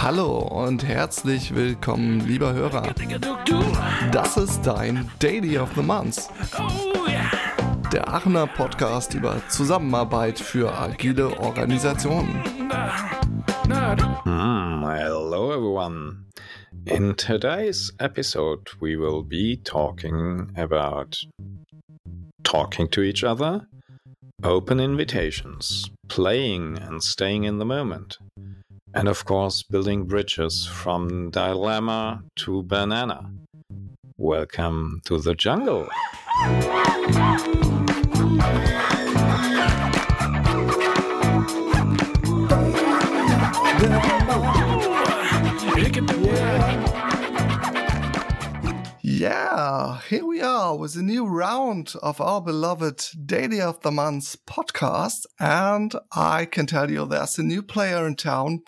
Hallo und herzlich willkommen, lieber Hörer. Das ist dein Daily of the Month. Der Aachener Podcast über Zusammenarbeit für agile Organisationen. Mm, hello, everyone. In today's episode, we will be talking about talking to each other, open invitations, playing and staying in the moment, and of course, building bridges from dilemma to banana. Welcome to the jungle. Yeah, here we are with a new round of our beloved Daily of the Month podcast. And I can tell you there's a new player in town.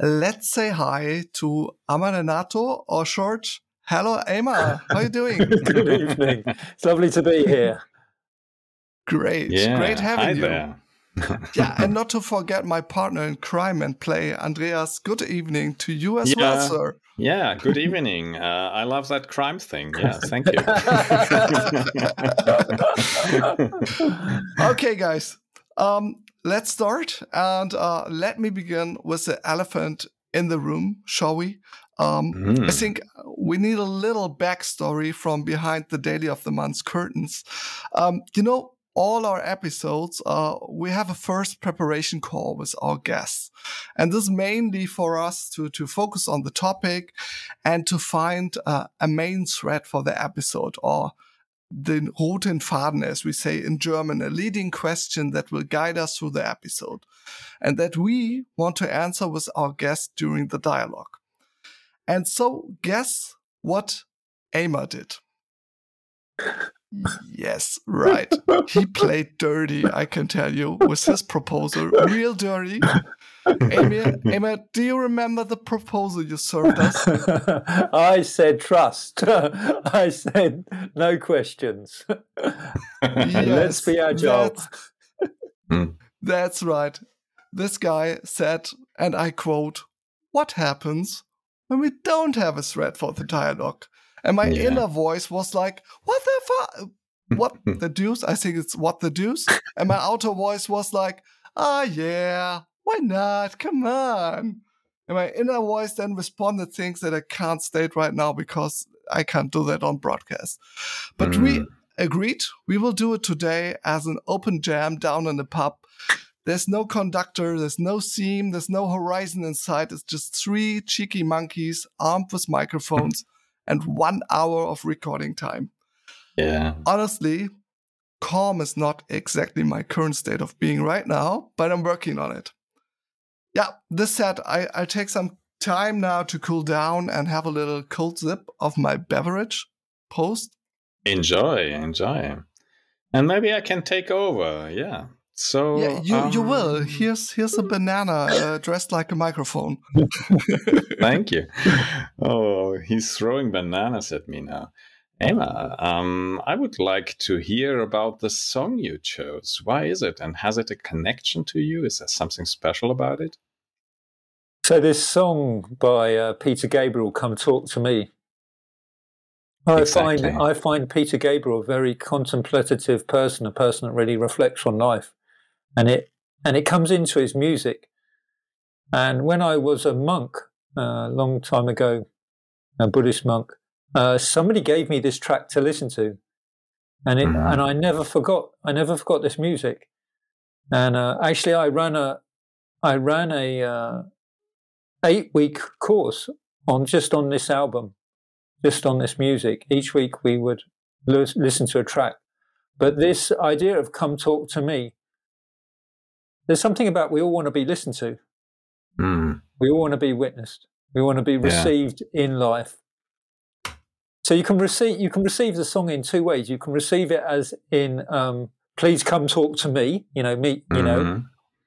Let's say hi to Amaranato or short. Hello, Emma. How are you doing? Good evening. It's lovely to be here. Great. Yeah, Great having hi you. there. yeah, and not to forget my partner in crime and play, Andreas. Good evening to you as well, Yeah. sir. Yeah, good evening. Uh, I love that crime thing. Yeah, thank you. okay, guys. Um, let's start, and uh, let me begin with the elephant in the room, shall we? Um, Mm. I think we need a little backstory from behind the Daily of the Month's curtains. Um, you know, all our episodes, uh, we have a first preparation call with our guests. And this is mainly for us to, to focus on the topic and to find uh, a main thread for the episode or the roten Faden, as we say in German, a leading question that will guide us through the episode and that we want to answer with our guest during the dialogue. And so guess what Aimer did? Yes, right. He played dirty, I can tell you, with his proposal. Real dirty. Amy, Amy, do you remember the proposal you served us? I said trust. I said no questions. Let's be agile. That's, that's right. This guy said, and I quote, What happens when we don't have a thread for the dialogue? And my Yeah. inner voice was like, What the fuck? What the deuce? I think it's what the deuce. And my outer voice was like, Ah, yeah, why not? Come on. And my inner voice then responded things that I can't state right now because I can't do that on broadcast. But we Mm. agreed we will do it today as an open jam down in the pub. There's no conductor, there's no seam, there's no horizon in sight. It's just three cheeky monkeys armed with microphones and one hour of recording time. Yeah. Honestly, calm is not exactly my current state of being right now, but I'm working on it. Yeah, this said, I, I'll take some time now to cool down and have a little cold sip of my beverage post. Enjoy, enjoy. And maybe I can take over. Yeah. So Yeah, you, you um, will. Here's here's a banana uh, dressed like a microphone. Thank you. Oh, he's throwing bananas at me now. Emma, um, I would like to hear about the song you chose. Why is it? And has it a connection to you? Is there something special about it? So this song by uh, Peter Gabriel, "Come Talk to Me." I Exactly. find I find Peter Gabriel a very contemplative person, a person that really reflects on life, and it and it comes into his music. And when I was a monk uh, a long time ago, a Buddhist monk, uh, somebody gave me this track to listen to, and it Mhm. and I never forgot. I never forgot this music. And uh, actually, I ran a I ran a uh, eight week course on just on this album, just on this music. Each week we would lis- listen to a track. But this idea of come talk to me, there's something about we all want to be listened to. Mm. We all want to be witnessed. We want to be received in life. So you can receive you can receive the song in two ways. You can receive it as in um, please come talk to me, you know, me, you know, Mhm.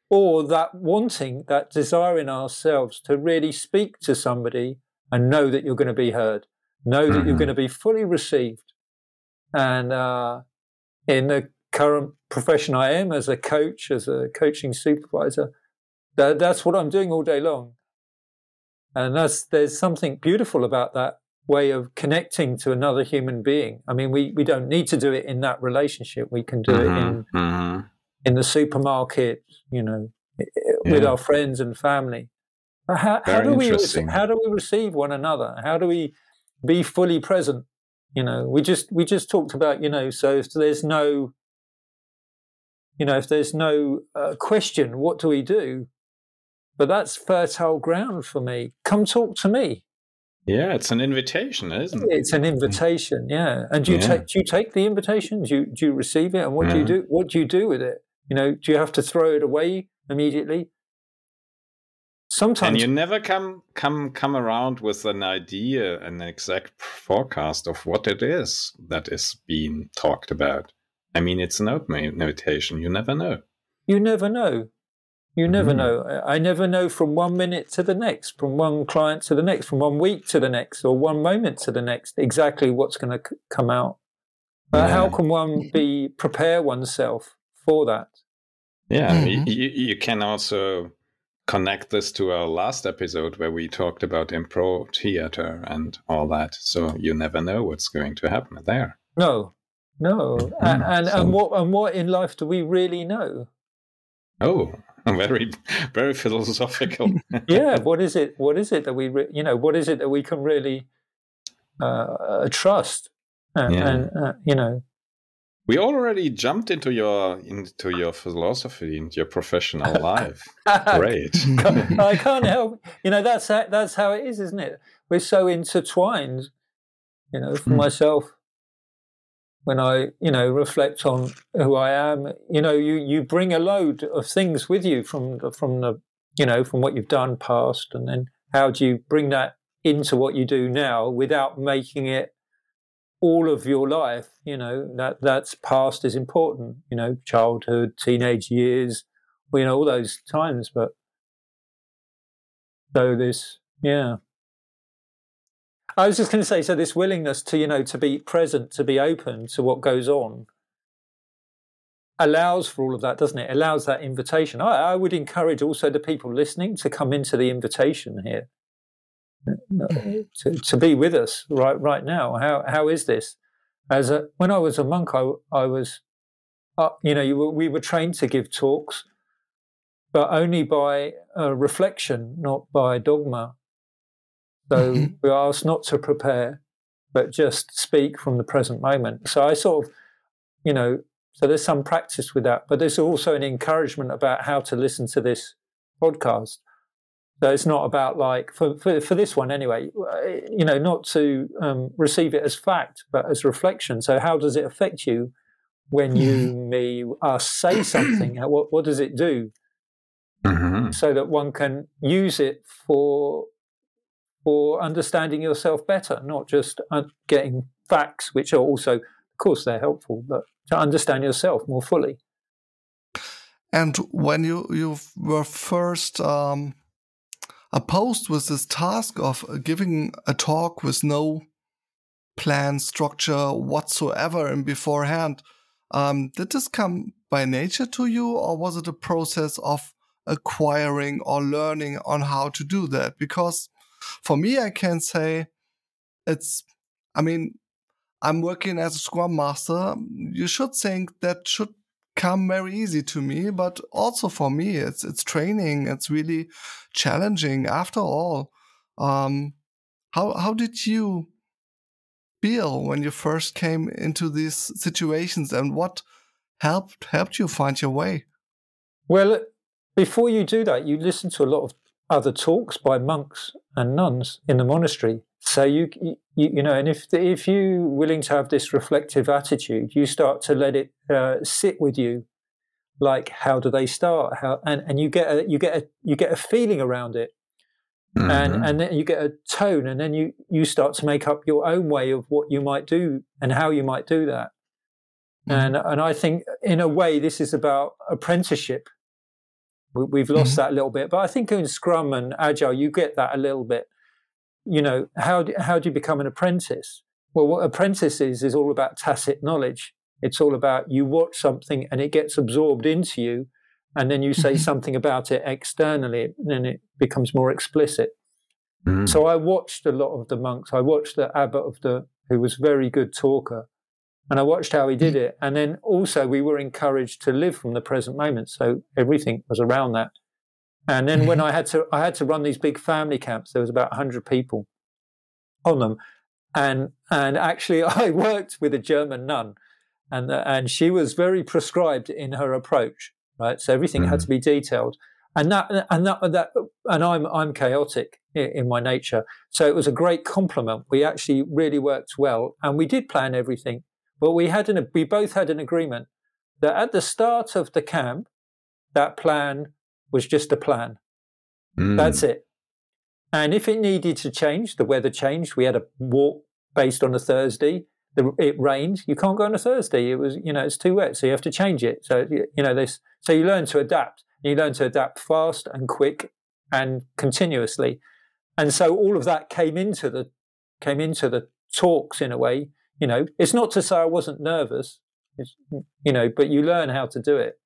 or that wanting, that desire in ourselves to really speak to somebody and know that you're going to be heard, know that you're Mhm. going to be fully received. And uh, in the current profession I am as a coach, as a coaching supervisor, that, that's what I'm doing all day long. And that's, there's something beautiful about that way of connecting to another human being. I mean, we, we don't need to do it in that relationship. We can do mm-hmm, it in, mm-hmm. in the supermarket, you know, with our friends and family. How, how do we how do we receive one another? How do we be fully present? You know, we just we just talked about you know. So if there's no, you know, if there's no uh, question, what do we do? But that's fertile ground for me. Come talk to me. Yeah, it's an invitation, isn't it? It's an invitation, yeah. And do you yeah. take do you take the invitation? Do you do you receive it? And what yeah. do you do? What do you do with it? You know, do you have to throw it away immediately? Sometimes and you never come come come around with an idea, an exact forecast of what it is that is being talked about. I mean, it's an open invitation. You never know. You never know. You never mm. know. I never know from one minute to the next, from one client to the next, from one week to the next, or one moment to the next, exactly what's going to c- come out. Uh, yeah. How can one be prepare oneself for that? Yeah, mm-hmm. you, you can also connect this to our last episode where we talked about improv theater and all that. So you never know what's going to happen there. No, no. Mm-hmm. And, and, so, and what and what in life do we really know? Oh, very very philosophical yeah what is it what is it that we re- you know what is it that we can really uh, trust and, yeah. and uh, you know we already jumped into your into your philosophy into your professional life great i can't help you know that's how, that's how it is isn't it we're so intertwined you know for hmm. myself when I, you know, reflect on who I am, you know, you, you bring a load of things with you from the, from the, you know, from what you've done past, and then how do you bring that into what you do now without making it all of your life? You know, that that's past is important. You know, childhood, teenage years, you know, all those times. But so this, yeah. I was just going to say, so this willingness to, you know, to be present, to be open to what goes on, allows for all of that, doesn't it? Allows that invitation. I, I would encourage also the people listening to come into the invitation here, to, to be with us right right now. How how is this? As a, when I was a monk, I, I was, uh, you know, you were, we were trained to give talks, but only by uh, reflection, not by dogma. So mm-hmm. we are asked not to prepare, but just speak from the present moment. So I sort of, you know, so there's some practice with that, but there's also an encouragement about how to listen to this podcast. So it's not about like for for, for this one anyway, you know, not to um, receive it as fact, but as reflection. So how does it affect you when you, mm-hmm. me, us say something? what what does it do? Mm-hmm. So that one can use it for or understanding yourself better, not just uh, getting facts, which are also, of course, they're helpful, but to understand yourself more fully. And when you you were first um, opposed with this task of giving a talk with no plan structure whatsoever and beforehand, um, did this come by nature to you, or was it a process of acquiring or learning on how to do that? Because for me, I can say it's, I mean, I'm working as a Scrum Master. You should think that should come very easy to me, but also for me, it's it's training. It's really challenging. After all, um, how how did you feel when you first came into these situations, and what helped helped you find your way? Well, before you do that, you listen to a lot of other talks by monks and nuns in the monastery. So you, you, you know, and if if you're willing to have this reflective attitude, you start to let it uh, sit with you. Like, how do they start? How and, and you get a you get a you get a feeling around it, mm-hmm. and and then you get a tone, and then you you start to make up your own way of what you might do and how you might do that. Mm-hmm. And and I think in a way this is about apprenticeship we, have lost mm-hmm. that a little bit, but I think in Scrum and Agile, you get that a little bit. You know, how do, how do you become an apprentice? Well, what apprentice is is all about tacit knowledge. It's all about you watch something and it gets absorbed into you, and then you say mm-hmm. something about it externally, and then it becomes more explicit. Mm. So I watched a lot of the monks. I watched the abbot of the who was very good talker, and I watched how he did mm. it. And then also we were encouraged to live from the present moment. So everything was around that. And then when mm-hmm. I had to, I had to run these big family camps. There was about hundred people on them, and and actually I worked with a German nun, and and she was very prescribed in her approach. Right, so everything mm-hmm. had to be detailed, and that and that that and I'm I'm chaotic in, in my nature, so it was a great compliment. We actually really worked well, and we did plan everything, but we had an we both had an agreement that at the start of the camp, that plan was just a plan. Mm. That's it. And if it needed to change, the weather changed. We had a walk based on a Thursday. The, it rained. You can't go on a Thursday. It was, you know, it's too wet, so you have to change it. So you know this. So you learn to adapt. You learn to adapt fast and quick and continuously. And so all of that came into the came into the talks in a way. You know, it's not to say I wasn't nervous. It's, you know, but you learn how to do it.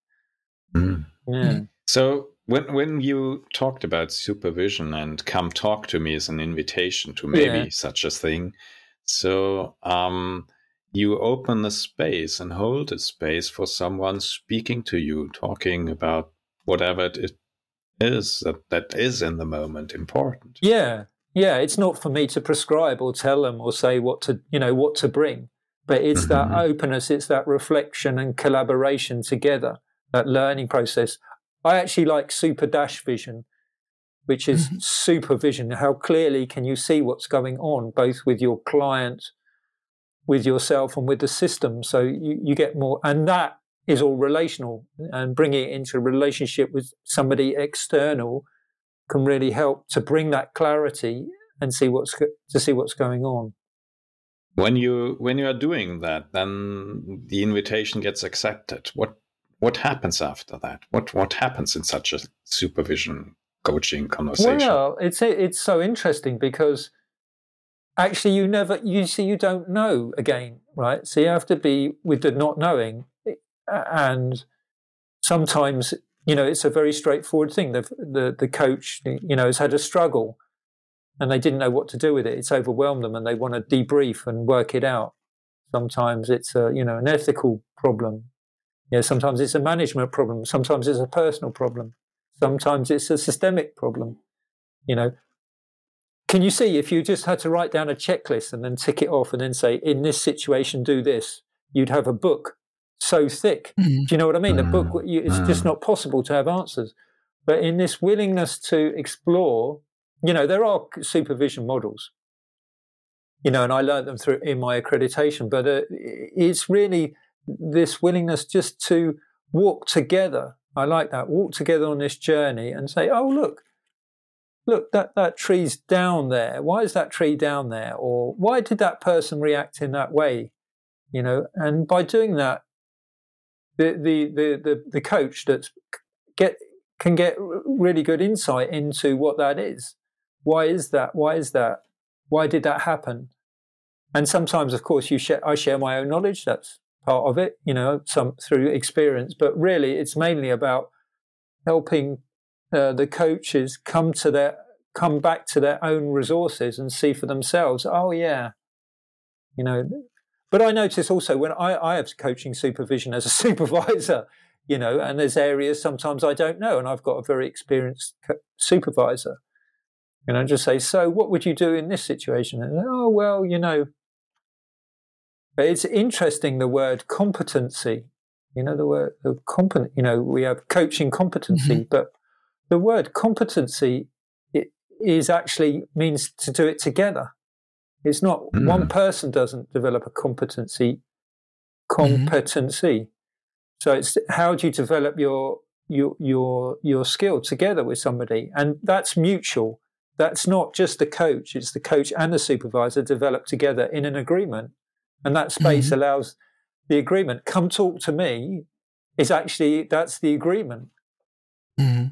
Mm. Yeah. So when when you talked about supervision and come talk to me as an invitation to maybe yeah. such a thing, so um, you open the space and hold a space for someone speaking to you, talking about whatever it is that, that is in the moment important. Yeah, yeah. It's not for me to prescribe or tell them or say what to you know what to bring, but it's mm-hmm. that openness, it's that reflection and collaboration together, that learning process. I actually like super dash vision, which is mm-hmm. supervision. How clearly can you see what's going on, both with your client, with yourself, and with the system? So you, you get more, and that is all relational, and bringing it into a relationship with somebody external can really help to bring that clarity and see what's to see what's going on when you when you are doing that then the invitation gets accepted what what happens after that? What what happens in such a supervision coaching conversation? Well, it's it's so interesting because actually you never you see you don't know again, right? So you have to be with the not knowing, eh, and sometimes you know it's a very straightforward thing. The the the coach you know has had a struggle, and they didn't know what to do with it. It's overwhelmed them, and they want to debrief and work it out. Sometimes it's a you know an ethical problem you know, sometimes it's a management problem. Sometimes it's a personal problem. Sometimes it's a systemic problem. You know, can you see if you just had to write down a checklist and then tick it off and then say, in this situation, do this, you'd have a book so thick. Mm. Do you know what I mean? The book, mm-hmm. it's just not possible to have answers. But in this willingness to explore, you know, there are supervision models, you know, and I learned them through in my accreditation, but uh, it's really this willingness just to walk together. I like that. Walk together on this journey and say, oh, look, look, that, that tree's down there. Why is that tree down there? Or why did that person react in that way? You know, and by doing that, the, the, the, the, the coach that's get, can get really good insight into what that is. Why is that? Why is that? Why did that happen? And sometimes, of course, you share, I share my own knowledge. That's part of it, you know, some through experience. But really, it's mainly about helping uh, the coaches come to their come back to their own resources and see for themselves. Oh yeah, you know. But I notice also when I, I have coaching supervision as a supervisor, you know, and there's areas sometimes I don't know, and I've got a very experienced supervisor. And I just say, so what would you do in this situation? And oh well, you know, but it's interesting the word competency. You know the word the competent. You know we have coaching competency, mm-hmm. but the word competency it is actually means to do it together. It's not mm. one person doesn't develop a competency. Competency. Mm-hmm. So it's how do you develop your your your your skill together with somebody, and that's mutual. That's not just the coach; it's the coach and the supervisor develop together in an agreement. And that space mm-hmm. allows the agreement. Come talk to me is actually, that's the agreement. Mm-hmm.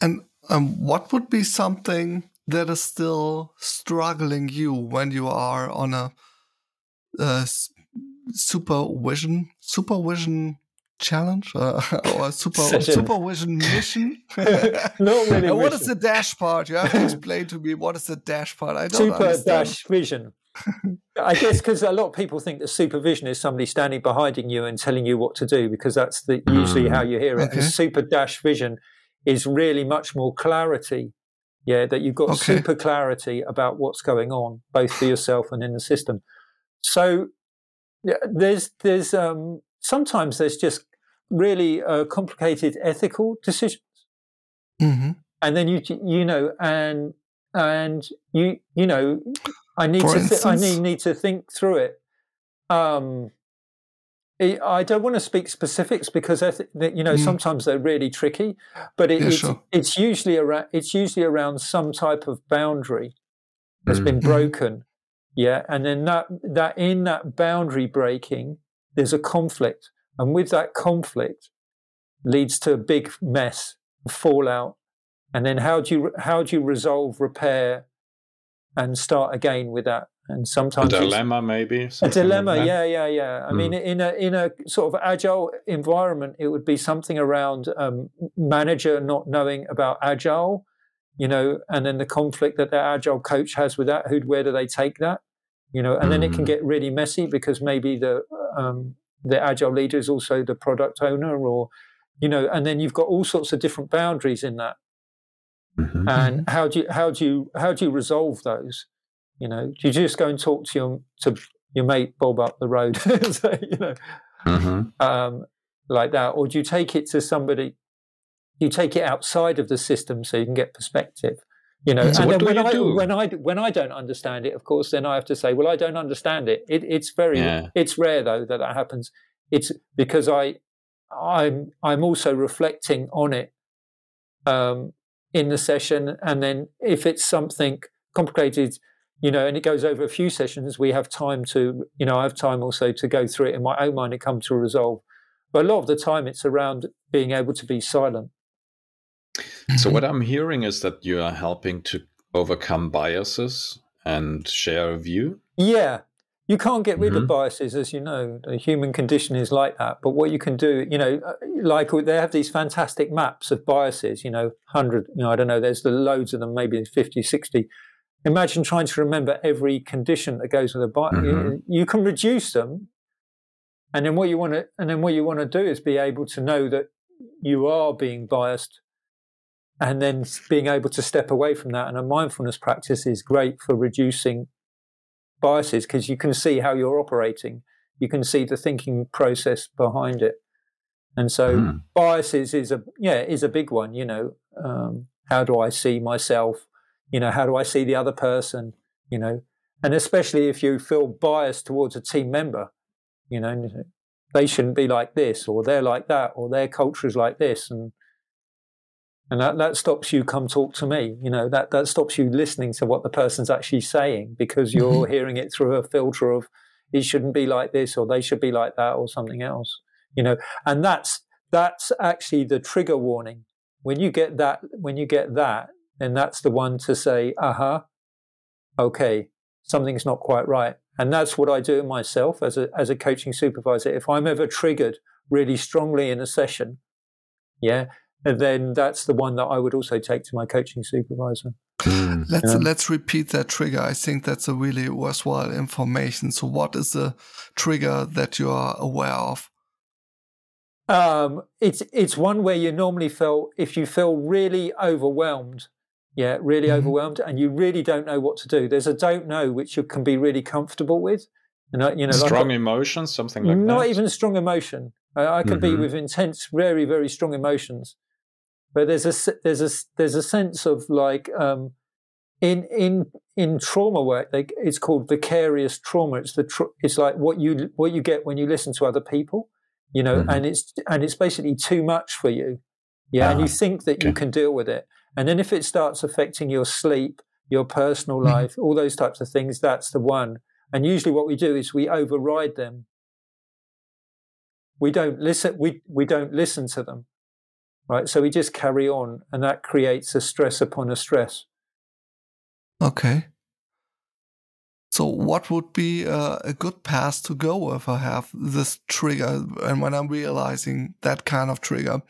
And um, what would be something that is still struggling you when you are on a, uh, supervision supervision challenge uh, or super supervision mission. Not really. what is the dash part? You have to explain to me what is the dash part. I don't Super understand. dash vision. I guess because a lot of people think that supervision is somebody standing behind you and telling you what to do because that's the, usually how you hear it. Okay. Super dash vision is really much more clarity. Yeah, that you've got Okay. super clarity about what's going on, both for yourself and in the system. So yeah, there's there's um, sometimes there's just really uh, complicated ethical decisions hmm and then you you know and and you you know I need For to th- I need need to think through it. Um, I I don't want to speak specifics because I th- that, you know Mm. sometimes they're really tricky, but it, Yeah, it's, sure. it's usually around it's usually around some type of boundary that's been Mhm. broken, yeah, and then that that in that boundary breaking there's a conflict, and with that conflict leads to a big mess, fallout, and then how do you how do you resolve, repair, and start again with that? And sometimes a dilemma, maybe. a something like dilemma, yeah, yeah, yeah. I Hmm. mean, in a in a sort of agile environment, it would be something around um, manager not knowing about agile, you know, and then the conflict that the agile coach has with that. Who, where do they take that, you know? And then it can Hmm. get really messy because maybe the um, the agile leader is also the product owner, or you know, and then you've got all sorts of different boundaries in that. Mhm. And how do you how do you how do you resolve those? You know, do you just go and talk to your to your mate Bob up the road, so, you know, Mhm. um, like that, or do you take it to somebody? You take it outside of the system so you can get perspective. You know, So and then when I do? when I when I don't understand it, of course, then I have to say, well, I don't understand it. it it's very Yeah. it's rare though that that happens. It's because I I'm I'm also reflecting on it um, in the session, and then if it's something complicated, you know, and it goes over a few sessions, we have time to, you know, I have time also to go through it in my own mind and come to a resolve. But a lot of the time, it's around being able to be silent. So what I'm hearing is that you are helping to overcome biases and share a view. Yeah, you can't get rid Mhm. of biases, as you know. The human condition is like that. But what you can do, you know, uh, like they have these fantastic maps of biases, you know, 100, you know, I don't know, there's the loads of them, maybe 50, 60. Imagine trying to remember every condition that goes with a bias. Mhm. You can reduce them. And then what you want to, and then what you want to do is be able to know that you are being biased and then being able to step away from that. And a mindfulness practice is great for reducing biases because you can see how you're operating. You can see the thinking process behind it. And so Hmm. biases is a yeah is a big one. You know, um, how do I see myself? You know, how do I see the other person? You know, and especially if you feel biased towards a team member, you know, they shouldn't be like this, or they're like that, or their culture is like this, and and that, that stops you come talk to me you know? That that stops you listening to what the person's actually saying because you're mm-hmm. hearing it through a filter of it shouldn't be like this or they should be like that or something else you know? And that's that's actually the trigger warning. When you get that when you get that then that's the one to say uh-huh okay something's not quite right and that's what i do myself as a as a coaching supervisor if i'm ever triggered really strongly in a session yeah and then that's the one that I would also take to my coaching supervisor. Hmm. Let's Yeah. let's repeat that trigger. I think that's a really worthwhile information. So, what is the trigger that you are aware of? Um, it's it's one where you normally feel if you feel really overwhelmed, yeah, really Mhm. overwhelmed, and you really don't know what to do. There's a don't know which you can be really comfortable with, and I- you know, like Strong emotions, something like not that. Not even strong emotion. I, I can be Mhm. with intense, very, very strong emotions, but there's a s- there's a there's a sense of like um, in in in trauma work. They, it's called vicarious trauma. It's the tr- it's like what you what you get when you listen to other people, you know, Mhm. and it's and it's basically too much for you, yeah, and Ah, you think that you can deal with it, and then if it starts affecting your sleep, your personal Mhm. life, all those types of things, that's the one. And usually, what we do is we override them we don't listen we, we don't listen to them right so we just carry on and that creates a stress upon a stress Okay. So, what would be a, a, good path to go if I have this trigger and when I'm realizing that kind of trigger?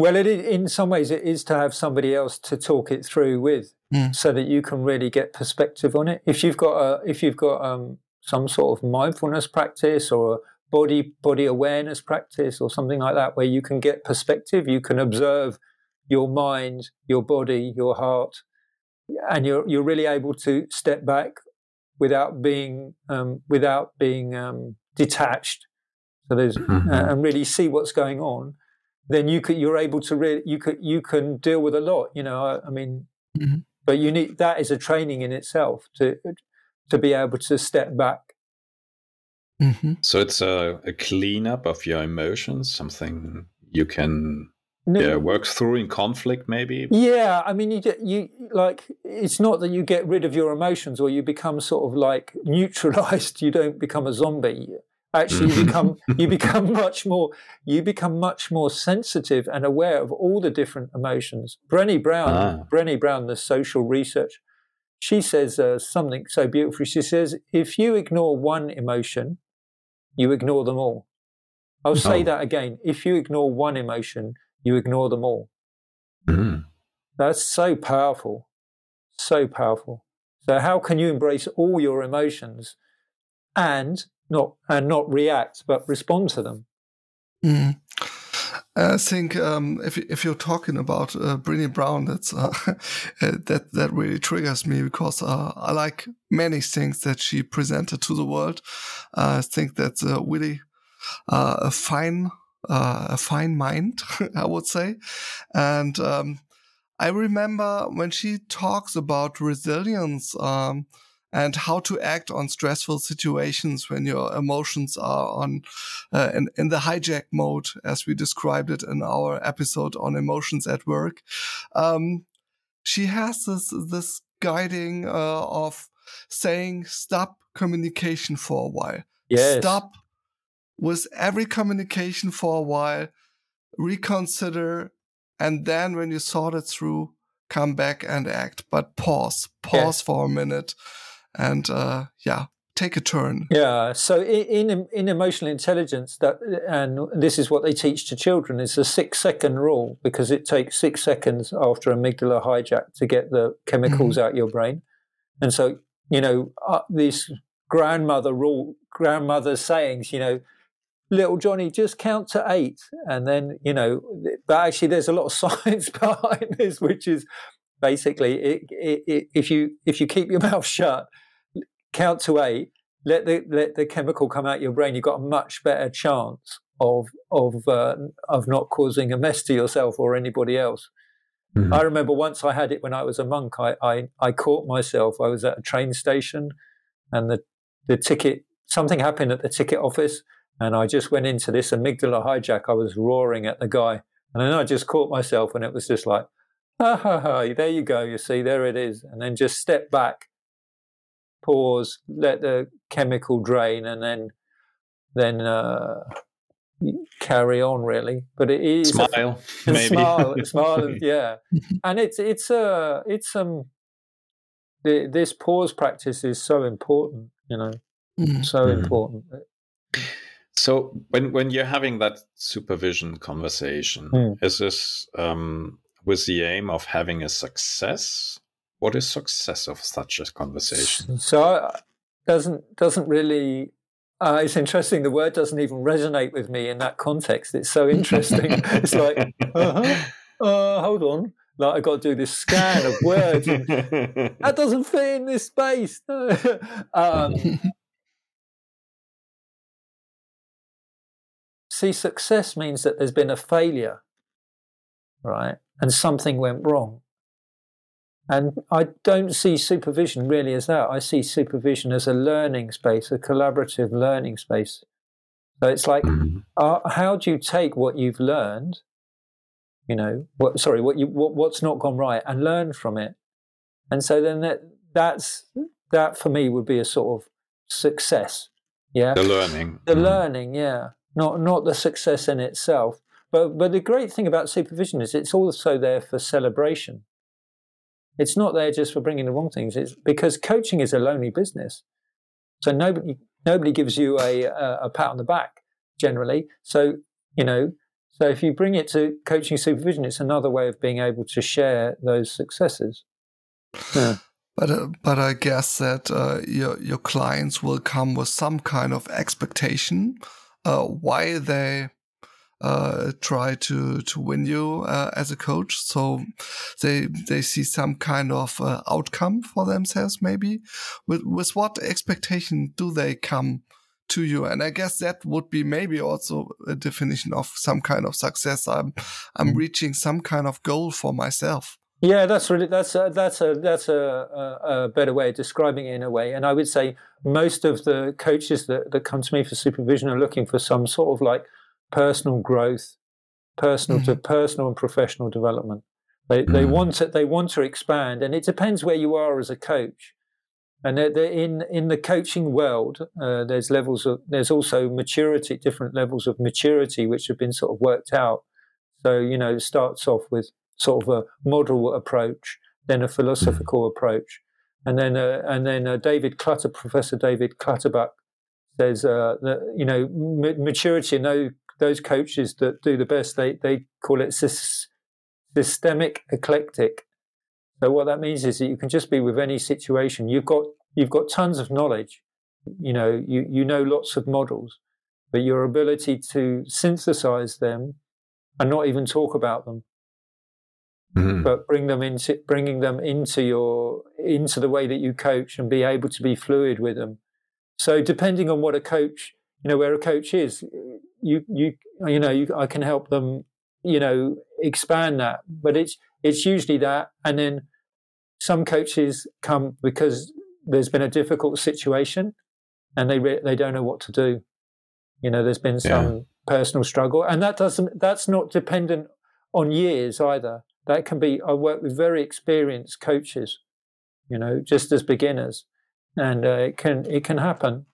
Well, it in some ways, it is to have somebody else to talk it through with, mm. so that you can really get perspective on it. If you've got a, if you've got um, some sort of mindfulness practice or a body body awareness practice or something like that, where you can get perspective, you can observe your mind, your body, your heart, and you're you're really able to step back without being um, without being um, detached. So there's mm-hmm. uh, and really see what's going on. Then you could you're able to really you could you can deal with a lot. You know, I, I mean, mm-hmm. but you need that is a training in itself to to be able to step back. Mm-hmm. So it's a, a cleanup of your emotions, something you can no, yeah, works through in conflict, maybe. Yeah, I mean, you you like it's not that you get rid of your emotions or you become sort of like neutralized. You don't become a zombie. Actually, you become you become much more you become much more sensitive and aware of all the different emotions. Brenny Brown, ah. Brené Brown, the social research, she says uh, something so beautiful. She says, if you ignore one emotion, you ignore them all. I'll say oh. that again. If you ignore one emotion, you ignore them all. Mm. That's so powerful, so powerful. So how can you embrace all your emotions and not and not react but respond to them? Mm. I think um, if if you're talking about uh, Brené Brown, that's uh, that that really triggers me because uh, I like many things that she presented to the world. I think that's uh, really uh, a fine uh, a fine mind, I would say. And um, I remember when she talks about resilience um, and how to act on stressful situations when your emotions are on uh, in, in, the hijack mode, as we described it in our episode on emotions at work. Um, she has this this guiding uh, of saying stop communication for a while. Yes. Stop with every communication for a while, reconsider, and then when you sort it through, come back and act. But pause, pause yeah. for a minute, and uh, yeah, take a turn. Yeah. So in, in, in emotional intelligence, that and this is what they teach to children is a six second rule because it takes six seconds after amygdala hijack to get the chemicals mm-hmm. out your brain, and so you know uh, these grandmother rule, grandmother sayings, you know little Johnny, just count to eight. And then, you know, but actually there's a lot of science behind this, which is basically it, it, it, if you if you keep your mouth shut, count to eight, let the let the chemical come out your brain, you've got a much better chance of of uh, of not causing a mess to yourself or anybody else. Mm-hmm. I remember once I had it when I was a monk. I, I I caught myself. I was at a train station, and the the ticket something happened at the ticket office and I just went into this amygdala hijack. I was roaring at the guy. And then I just caught myself and it was just like, ha ha ha, there you go. You see, there it is. And then just step back, pause, let the chemical drain, and then, then, uh, carry on really but it is smile a, maybe smile, smile yeah and it's it's uh it's um the, this pause practice is so important you know mm. so mm. important so when when you're having that supervision conversation, mm. is this um, with the aim of having a success? What is success of such a conversation? So uh, doesn't doesn't really. Uh, it's interesting. The word doesn't even resonate with me in that context. It's so interesting. it's like, uh-huh, uh, hold on like I've got to do this scan of words. that doesn't fit in this space. um, See, success means that there's been a failure, right? And something went wrong. And I don't see supervision really as that. I see supervision as a learning space, a collaborative learning space. So it's like, mm-hmm. uh, how do you take what you've learned, you know, what, sorry, what you, what, what's not gone right and learn from it? And so then that, that's, that for me would be a sort of success. Yeah. The learning. The mm. learning, yeah not not the success in itself. But but the great thing about supervision is it's also there for celebration. It's not there just for bringing the wrong things. It's because coaching is a lonely business. So nobody nobody gives you a, a, a pat on the back generally. So you know, so if you bring it to coaching supervision, it's another way of being able to share those successes. Yeah. But uh, but I guess that uh, your your clients will come with some kind of expectation uh, why they uh, try to to win you uh, as a coach. So they they see some kind of uh, outcome for themselves. Maybe with with what expectation do they come? to you and i guess that would be maybe also a definition of some kind of success i'm i'm mm. reaching some kind of goal for myself yeah, that's really that's a, that's a that's a, a, a, better way of describing it in a way. And I would say most of the coaches that, that come to me for supervision are looking for some sort of like personal growth, personal mm-hmm. to personal and professional development. They mm-hmm. they want to they want to expand, and it depends where you are as a coach. And they're, they're in in the coaching world, uh, there's levels of there's also maturity, different levels of maturity which have been sort of worked out. So you know, it starts off with sort of a model approach, then a philosophical approach, and then uh, and then uh, David Clutter, Professor David Clutterbuck, says uh, that you know m- maturity and those, those coaches that do the best they they call it sy- systemic eclectic. So what that means is that you can just be with any situation. You've got you've got tons of knowledge. You know you you know lots of models, but your ability to synthesize them and not even talk about them Mm-hmm. but bring them into bringing them into your into the way that you coach and be able to be fluid with them so depending on what a coach you know where a coach is you you you know you, i can help them you know expand that. But it's it's usually that. And then some coaches come because there's been a difficult situation and they re- they don't know what to do. You know there's been some yeah. personal struggle. And that doesn't that's not dependent on years either. That can be, I work with very experienced coaches, you know, just as beginners, and uh, it can it can happen.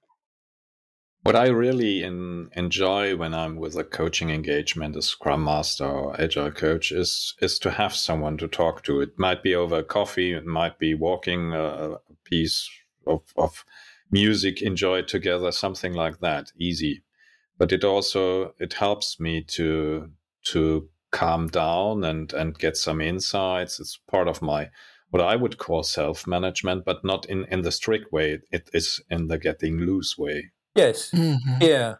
What I really in, enjoy when I'm with a coaching engagement, a Scrum Master or Agile coach, is is to have someone to talk to. It might be over coffee, it might be walking uh, a piece of, of music enjoyed together, something like that, easy. But it also it helps me to to calm down and and get some insights. It's part of my what I would call self management, but not in in the strict way. It is in the getting loose way. Yes. Mm-hmm. Yeah.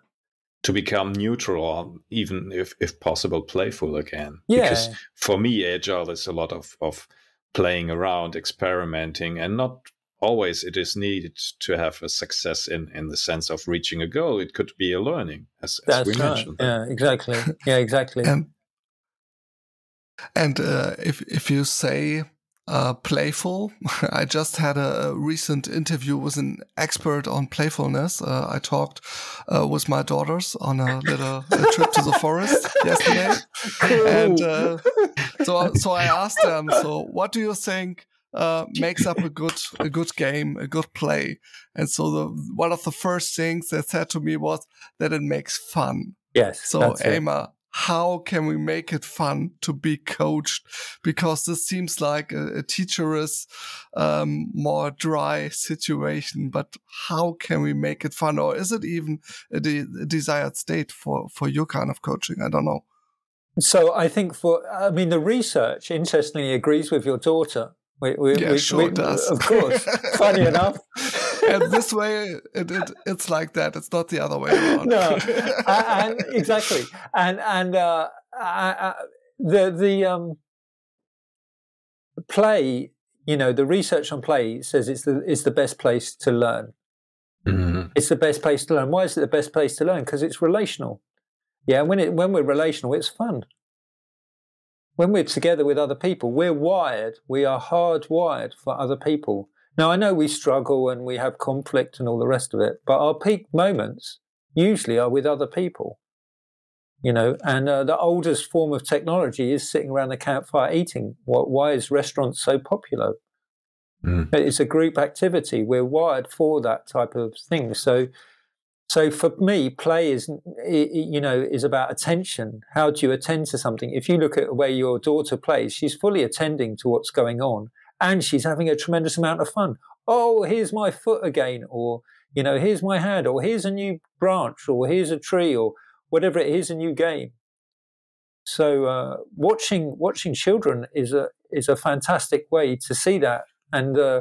To become neutral, even if if possible, playful again. Yeah. Because for me, agile is a lot of of playing around, experimenting, and not always it is needed to have a success in in the sense of reaching a goal. It could be a learning, as, as we right. mentioned. Yeah, exactly. Yeah, exactly. and and uh, if if you say uh, playful, I just had a recent interview with an expert on playfulness. Uh, I talked uh, with my daughters on a little a trip to the forest yesterday, cool. and uh, so so I asked them. So, what do you think? Uh, makes up a good a good game, a good play. And so the one of the first things they said to me was that it makes fun. Yes. So Emma, how can we make it fun to be coached? Because this seems like a, a teacher's um, more dry situation. But how can we make it fun, or is it even a, de a desired state for for your kind of coaching? I don't know. So I think for I mean the research interestingly agrees with your daughter. We, we, yeah, we, sure we, does. Of course. Funny enough. And this way, it, it, it's like that. It's not the other way around. no, and, exactly. And and uh, uh, the the um, play, you know, the research on play says it's the it's the best place to learn. Mm-hmm. It's the best place to learn. Why is it the best place to learn? Because it's relational. Yeah, when it when we're relational, it's fun when we're together with other people, we're wired, we are hardwired for other people. Now, I know we struggle and we have conflict and all the rest of it, but our peak moments usually are with other people. You know, and uh, the oldest form of technology is sitting around the campfire eating. Why is restaurants so popular? Mm. It's a group activity. We're wired for that type of thing. So, so for me, play is you know is about attention. How do you attend to something? If you look at where your daughter plays, she's fully attending to what's going on, and she's having a tremendous amount of fun. Oh, here's my foot again, or you know, here's my hand, or here's a new branch, or here's a tree, or whatever it is, a new game. So uh, watching watching children is a is a fantastic way to see that, and uh,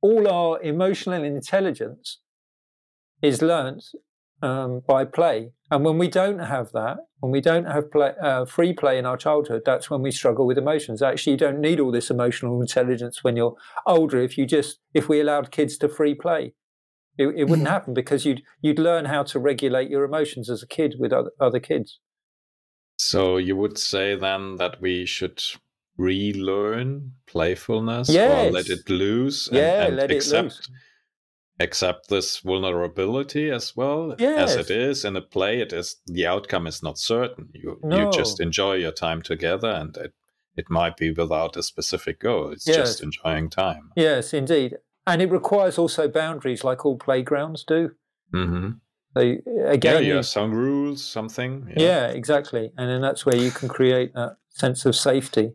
all our emotional intelligence is learnt um, by play. And when we don't have that, when we don't have play, uh, free play in our childhood, that's when we struggle with emotions. Actually, you don't need all this emotional intelligence when you're older. If you just, if we allowed kids to free play, it, it wouldn't mm. happen because you'd you'd learn how to regulate your emotions as a kid with other, other kids. So you would say then that we should relearn playfulness yes. or let it loose and, yeah, and let accept, it loose accept this vulnerability as well yes. as it is in a play it is the outcome is not certain you no. you just enjoy your time together and it it might be without a specific goal it's yes. just enjoying time yes indeed and it requires also boundaries like all playgrounds do mm-hmm. so again yeah, yeah some rules something yeah. yeah exactly and then that's where you can create that sense of safety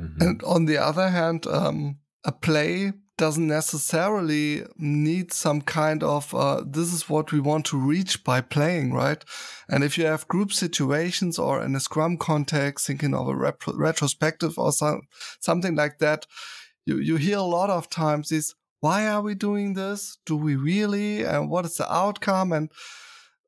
mm-hmm. and on the other hand um, a play doesn't necessarily need some kind of uh, this is what we want to reach by playing, right? And if you have group situations or in a Scrum context, thinking of a rep- retrospective or some, something like that, you you hear a lot of times is why are we doing this? Do we really? And what is the outcome? And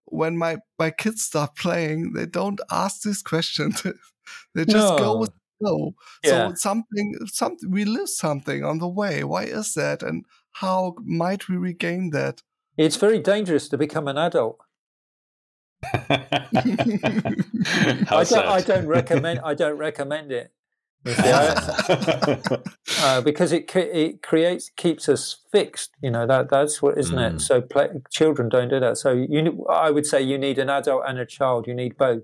when my my kids start playing, they don't ask these questions. they just no. go with know. Yeah. So something, something, we lose something on the way. Why is that? And how might we regain that? It's very dangerous to become an adult. I, don't, I, don't, recommend. I don't recommend it. uh, because it it creates keeps us fixed. You know that that's what isn't mm. it? So play, children don't do that. So you, I would say you need an adult and a child. You need both.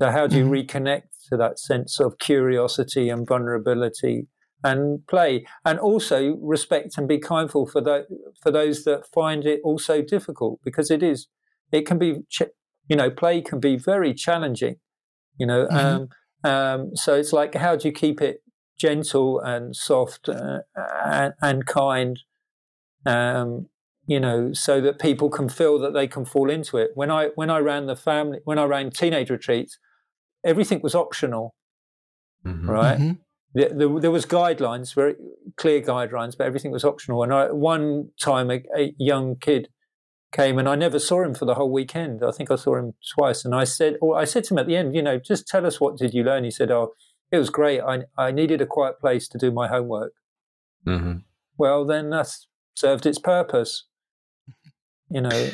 So how do you mm. reconnect to that sense of curiosity and vulnerability and play, and also respect and be kindful for the, for those that find it also difficult because it is. It can be, you know, play can be very challenging. You know, mm-hmm. um, um, so it's like how do you keep it gentle and soft uh, and, and, kind, um, you know, so that people can feel that they can fall into it. When I when I ran the family, when I ran teenage retreats, everything was optional, mm-hmm. right? Mm-hmm. The, the, there was guidelines, very clear guidelines, but everything was optional. And I, one time, a, a, young kid came, and I never saw him for the whole weekend. I think I saw him twice, and I said, or I said to him at the end, you know, just tell us what did you learn. He said, "Oh, it was great. I I needed a quiet place to do my homework." Mm-hmm. Well, then that's served its purpose. You know,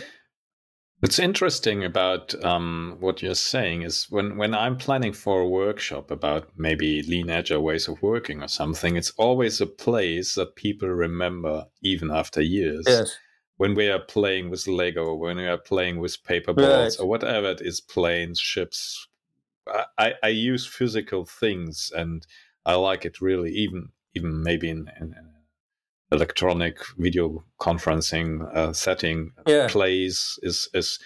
What's interesting about um, what you're saying is when, when I'm planning for a workshop about maybe lean agile ways of working or something, it's always a place that people remember even after years. Yes. When we are playing with Lego, when we are playing with paper balls right. or whatever it is, planes, ships, I, I use physical things and I like it really, even even maybe in, in, in electronic video conferencing uh, setting yeah. plays is is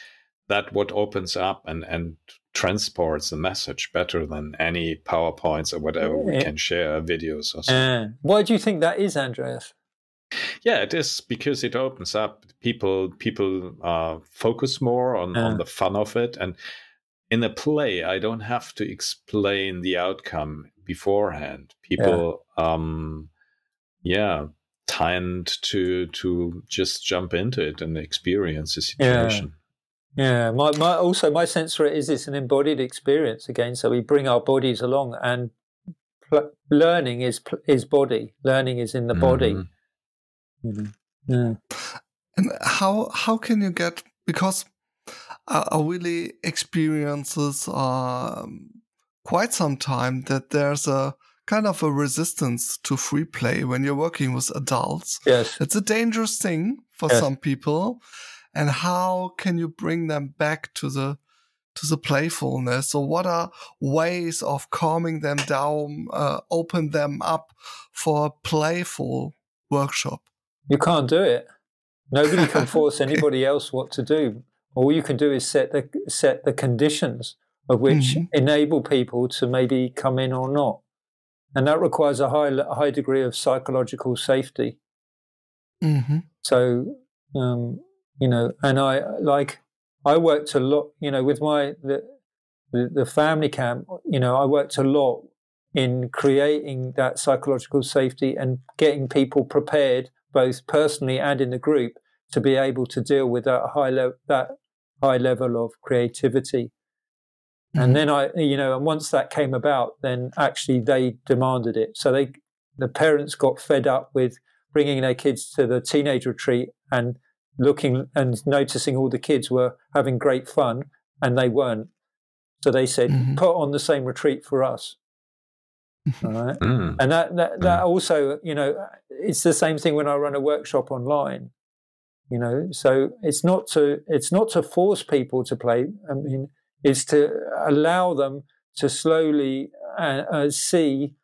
that what opens up and and transports the message better than any powerpoints or whatever we can share videos or something. Uh, why do you think that is andreas yeah it is because it opens up people people uh, focus more on, uh. on the fun of it and in a play i don't have to explain the outcome beforehand people yeah. um yeah tend to to just jump into it and experience the situation. Yeah, yeah. My, my also my sense for it is it's an embodied experience again. So we bring our bodies along, and pl- learning is is body. Learning is in the body. Mm-hmm. Mm-hmm. Yeah. And how how can you get because I, really experiences um, quite some time that there's a kind of a resistance to free play when you're working with adults. Yes. It's a dangerous thing for yes. some people. And how can you bring them back to the to the playfulness? So what are ways of calming them down, uh, open them up for a playful workshop? You can't do it. Nobody can force okay. anybody else what to do. All you can do is set the set the conditions of which mm-hmm. enable people to maybe come in or not. And that requires a high a high degree of psychological safety. Mm-hmm. So um, you know, and I like I worked a lot, you know, with my the, the, the family camp. You know, I worked a lot in creating that psychological safety and getting people prepared, both personally and in the group, to be able to deal with that high level that high level of creativity. Mm-hmm. And then I, you know, and once that came about, then actually they demanded it. So they, the parents got fed up with bringing their kids to the teenage retreat and looking and noticing all the kids were having great fun and they weren't. So they said, mm-hmm. put on the same retreat for us. All right. Mm. And that, that, that mm. also, you know, it's the same thing when I run a workshop online, you know, so it's not to, it's not to force people to play. I mean, it's to allow them to slowly uh, uh, see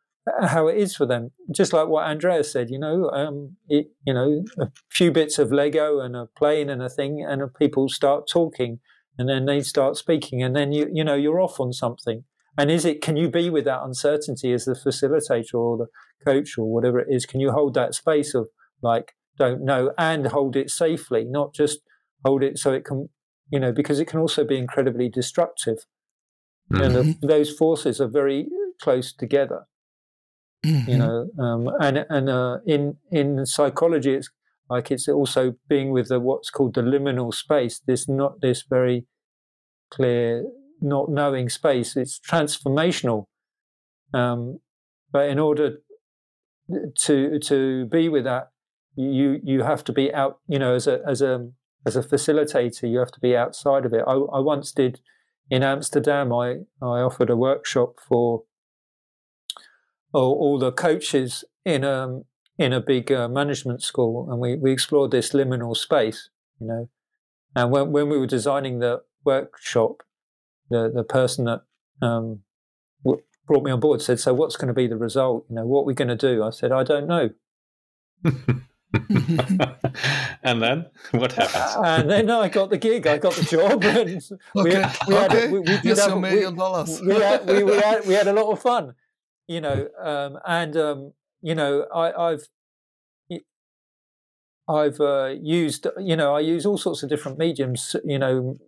how it is for them. Just like what Andreas said, you know, um, it, you know, a few bits of Lego and a plane and a thing, and people start talking, and then they start speaking, and then you, you know, you're off on something. And is it? Can you be with that uncertainty as the facilitator or the coach or whatever it is? Can you hold that space of like don't know and hold it safely, not just hold it so it can, you know, because it can also be incredibly destructive. Mm-hmm. And the, those forces are very close together. Mm-hmm. You know, um, and and uh, in in psychology, it's like it's also being with the what's called the liminal space. This not this very clear, not knowing space. It's transformational, um, but in order to to be with that, you you have to be out. You know, as a as a as a facilitator, you have to be outside of it. I, I once did in Amsterdam. I I offered a workshop for all, all the coaches in a um, in a big uh, management school, and we, we explored this liminal space, you know. And when when we were designing the workshop, the the person that um, brought me on board said, "So what's going to be the result? You know, what are we going to do?" I said, "I don't know." and then what happened? and then I got the gig. I got the job, and we, okay. we, okay. had we, we did have, a million dollars. we, had, we, we, had, we had a lot of fun you know, um, and um, you know, I, have I've uh, used, you know, I use all sorts of different mediums, you know,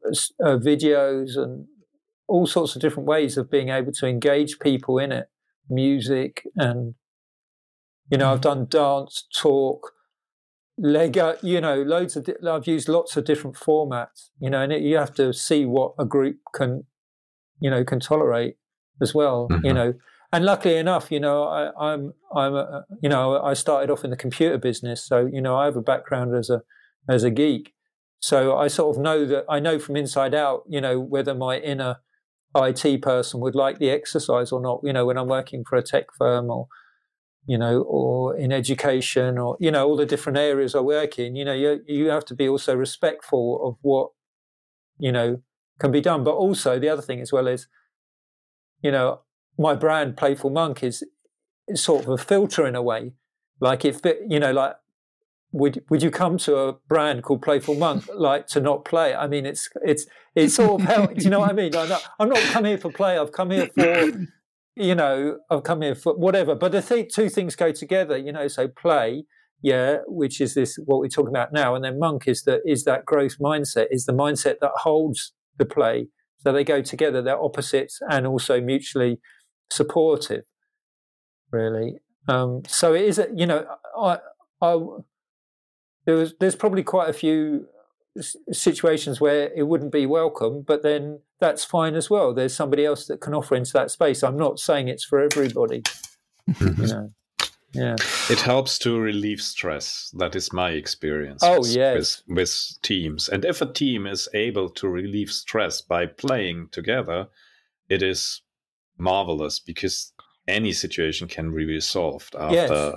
uh, videos and all sorts of different ways of being able to engage people in it, music, and you know, I've done dance, talk, Lego, you know, loads of. I've used lots of different formats, you know, and it, you have to see what a group can, you know, can tolerate as well, mm-hmm. you know and luckily enough, you know, I, am I'm, I'm a, you know, I started off in the computer business, so you know, I have a background as a as a geek, so I sort of know that I know from inside out, you know, whether my inner IT person would like the exercise or not. You know, when I'm working for a tech firm or you know, or in education, or you know, all the different areas I work in. You know, you you have to be also respectful of what you know can be done, but also the other thing as well is, you know, my brand, Playful Monk, is, sort of a filter in a way. Like if you know, like would would you come to a brand called Playful Monk like to not play? I mean, it's it's it's how do you know what I mean? Not, I'm not come here for play. I've come here for you know I've come here for whatever. But the th- two things go together. You know, so play, yeah, which is this what we're talking about now, and then Monk is that is that growth mindset is the mindset that holds the play. So they go together. They're opposites and also mutually supportive, really. Um, so it is, a, you know, I, I, there was, there's probably quite a few situations where it wouldn't be welcome, but then that's fine as well. There's somebody else that can offer into that space. I'm not saying it's for everybody. you know. Yeah. It helps to relieve stress. That is my experience. Oh, with, yes. With, with teams. And if a team is able to relieve stress by playing together, it is marvelous because any situation can be resolved after yes.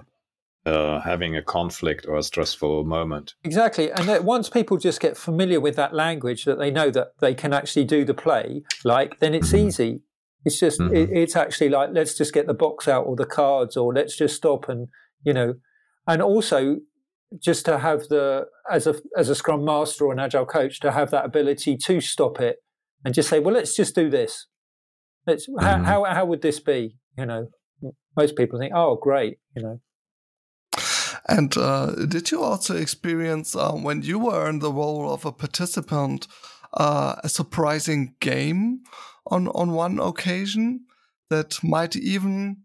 Uh, having a conflict or a stressful moment. Exactly. And that once people just get familiar with that language, that they know that they can actually do the play, like, then it's mm-hmm. easy. It's just, mm-hmm. it, it's actually like, let's just get the box out or the cards or let's just stop and, you know, and also just to have the, as a, as a scrum master or an agile coach, to have that ability to stop it and just say, well, let's just do this Let's, mm-hmm. how, how, how would this be? You know, most people think, oh, great, you know. And uh, did you also experience um, when you were in the role of a participant uh, a surprising game on on one occasion that might even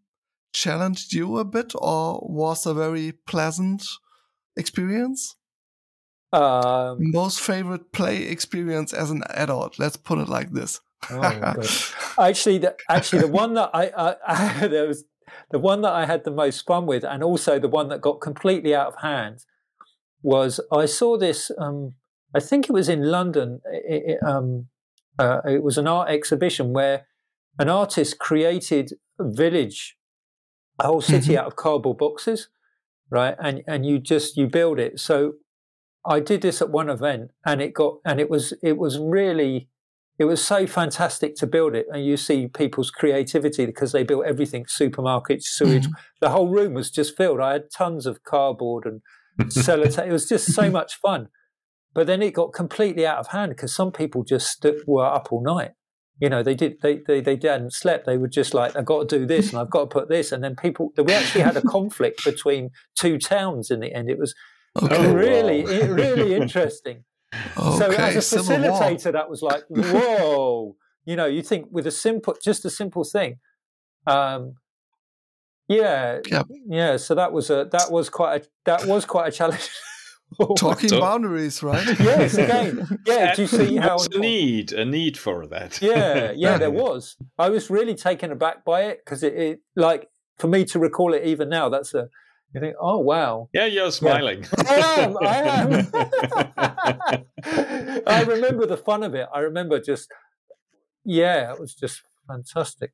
challenged you a bit, or was a very pleasant experience? Um, Most favorite play experience as an adult. Let's put it like this. oh actually, the, actually, the one that I, I, I there was the one that I had the most fun with, and also the one that got completely out of hand, was I saw this. Um, I think it was in London. It, it, um, uh, it was an art exhibition where an artist created a village, a whole city Mhm. out of cardboard boxes, right? And and you just you build it. So I did this at one event, and it got and it was it was really it was so fantastic to build it and you see people's creativity because they built everything supermarkets sewage. Mm-hmm. The whole room was just filled. I had tons of cardboard and sellotape. It was just so much fun. But then it got completely out of hand because some people just were up all night. You know they did they, they they hadn't slept. They were just like i've got to do this and i've got to put this. And then people we actually had a conflict between two towns in the end. It was Okay. Really wow. it- really interesting so as a facilitator, that was like, whoa! you know, you think with a simple, just a simple thing. Um, yeah, Yep. yeah. So that was a that was quite a that was quite a challenge. Talking boundaries, right? yes, again, yeah. Do you see how? What's a need? A need for that. Yeah, yeah. There was. I was really taken aback by it because it, it, like, for me to recall it even now, that's a. You think, oh wow, Yeah, you're smiling. I am. I am. I remember the fun of it. I remember just, yeah, it was just fantastic.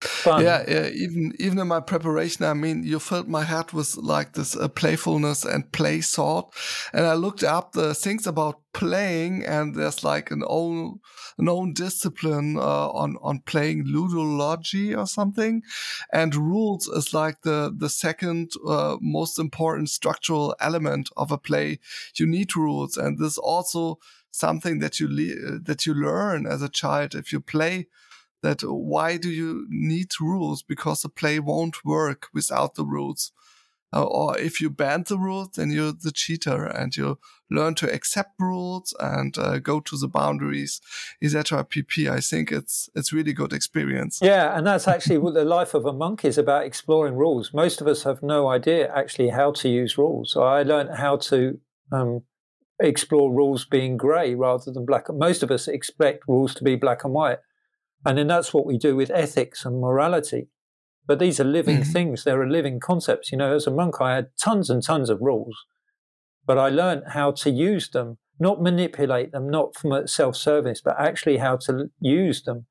Fun. Yeah, yeah, even even in my preparation, I mean, you filled my head with like this uh, playfulness and play thought, and I looked up the things about playing, and there's like an own an own discipline uh, on on playing ludology or something, and rules is like the the second uh, most important structural element of a play. You need rules, and this also something that you le- that you learn as a child. If you play that why do you need rules? Because the play won't work without the rules or if you ban the rules then you're the cheater and you learn to accept rules and uh, go to the boundaries etc pp i think it's it's really good experience Yeah, and that's actually what the life of a monk is about exploring rules. Most of us have no idea actually how to use rules. So I learned how to um, explore rules being grey rather than black. Most of us expect rules to be black and white. And then that's what we do with ethics and morality. But these are living Mhm. things, they're living concepts. You know, as a monk, I had tons and tons of rules, but I learned how to use them, not manipulate them, not from self service, but actually how to use them.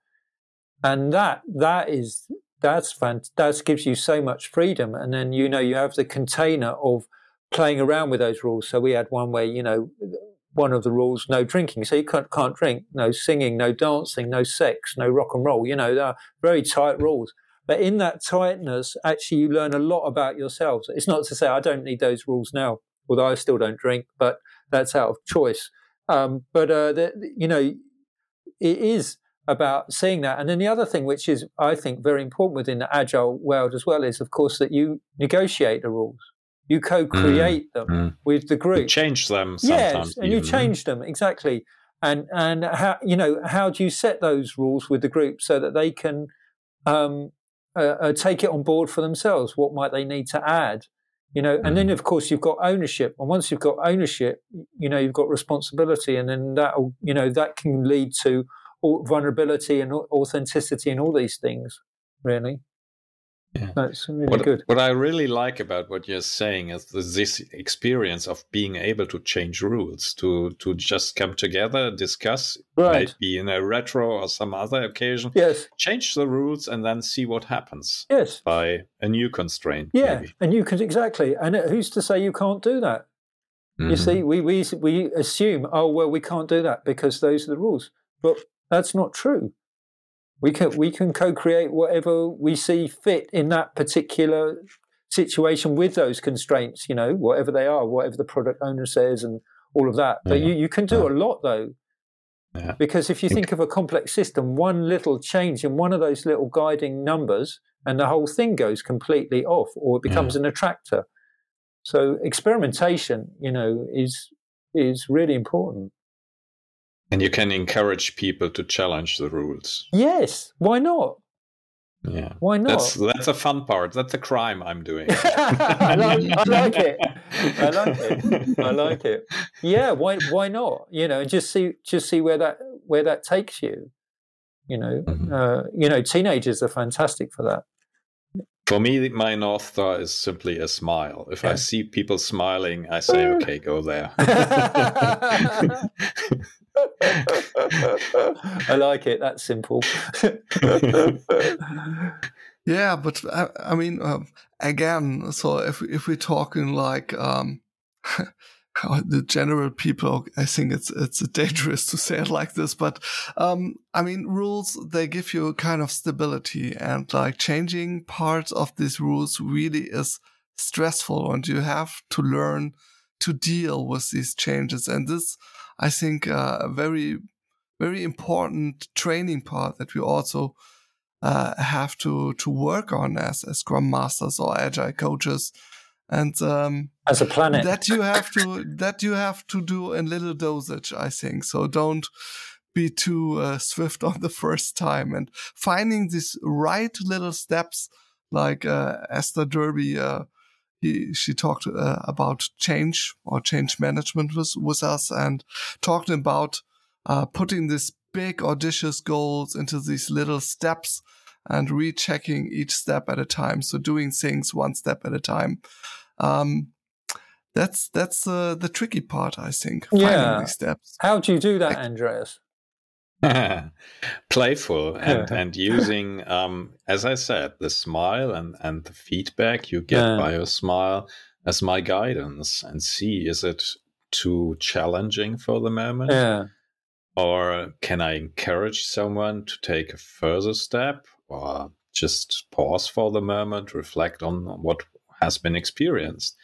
And that that is that's fant- that gives you so much freedom. And then you know you have the container of playing around with those rules. So we had one where you know one of the rules no drinking. So you can't, can't drink no singing no dancing no sex no rock and roll you know. They're very tight rules but in that tightness actually you learn a lot about yourselves it's not to say i don't need those rules now although i still don't drink but that's out of choice um, but uh, the, you know it is about seeing that. And then the other thing, which is, I think, very important within the agile world as well, is, of course, that you negotiate the rules. You co-create them mm. with the group. You change them yes, and you change them exactly. And and how you know how do you set those rules with the group so that they can um, uh, uh, take it on board for themselves? What might they need to add? You know, and then of course you've got ownership, and once you've got ownership, you know you've got responsibility, and then that you know that can lead to vulnerability and authenticity and all these things. Really, Yeah. that's really What, good. what I really like about what you're saying is this experience of being able to change rules, to to just come together, discuss, Right? maybe in a retro or some other occasion, Yes. change the rules, and then see what happens Yes. by a new constraint. Yeah, maybe. and you can exactly. And it- who's to say you can't do that? You Mhm. see, we, we we assume, oh well, we can't do that because those are the rules. But that's not true. We can we can co-create whatever we see fit in that particular situation with those constraints. You know, whatever they are, whatever the product owner says, and all of that. But Yeah. you, you can do Yeah. a lot though. Yeah. Because if you think of a complex system, one little change in one of those little guiding numbers, and the whole thing goes completely off or it becomes an attractor. So experimentation, you know, is is really important. And you can encourage people to challenge the rules. Yes, why not? Yeah. Why not? That's that's a fun part. That's a crime I'm doing. I, like, I like it. I like it. I like it. Yeah, why why not? You know, just see just see where that where that takes you. You know, mm-hmm. uh, you know, teenagers are fantastic for that. For me, my North Star is simply a smile. If yeah. I see people smiling, I say, okay, go there. I like it. That's simple. yeah, but I, I mean, um, again, so if if we're talking like um, the general people i think it's it's dangerous to say it like this but um i mean rules they give you a kind of stability and like changing parts of these rules really is stressful and you have to learn to deal with these changes and this i think uh, a very very important training part that we also uh, have to to work on as as scrum masters or agile coaches. And um, as a planet. that you have to that you have to do in little dosage i think. So don't be too uh, swift on the first time. And finding these right little steps like uh, esther derby uh, he, she talked uh, about change or change management with, with us and talked about uh, putting these big audacious goals into these little steps and rechecking each step at a time. So doing things one step at a time. Um, that's that's uh, the tricky part, I think. Yeah. These steps. How do you do that, Andreas? Playful and and using, um, as I said, the smile and and the feedback you get yeah. by your smile as my guidance, and see is it too challenging for the moment? Yeah. Or can I encourage someone to take a further step or just pause for the moment, reflect on what has been experienced.